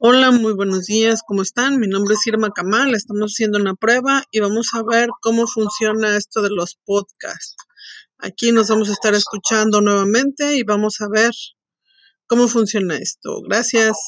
Hola, muy buenos días, ¿cómo están? Mi nombre es Irma Kamal, estamos haciendo una prueba y vamos a ver cómo funciona esto de los podcasts. Aquí nos vamos a estar escuchando nuevamente y vamos a ver cómo funciona esto. Gracias.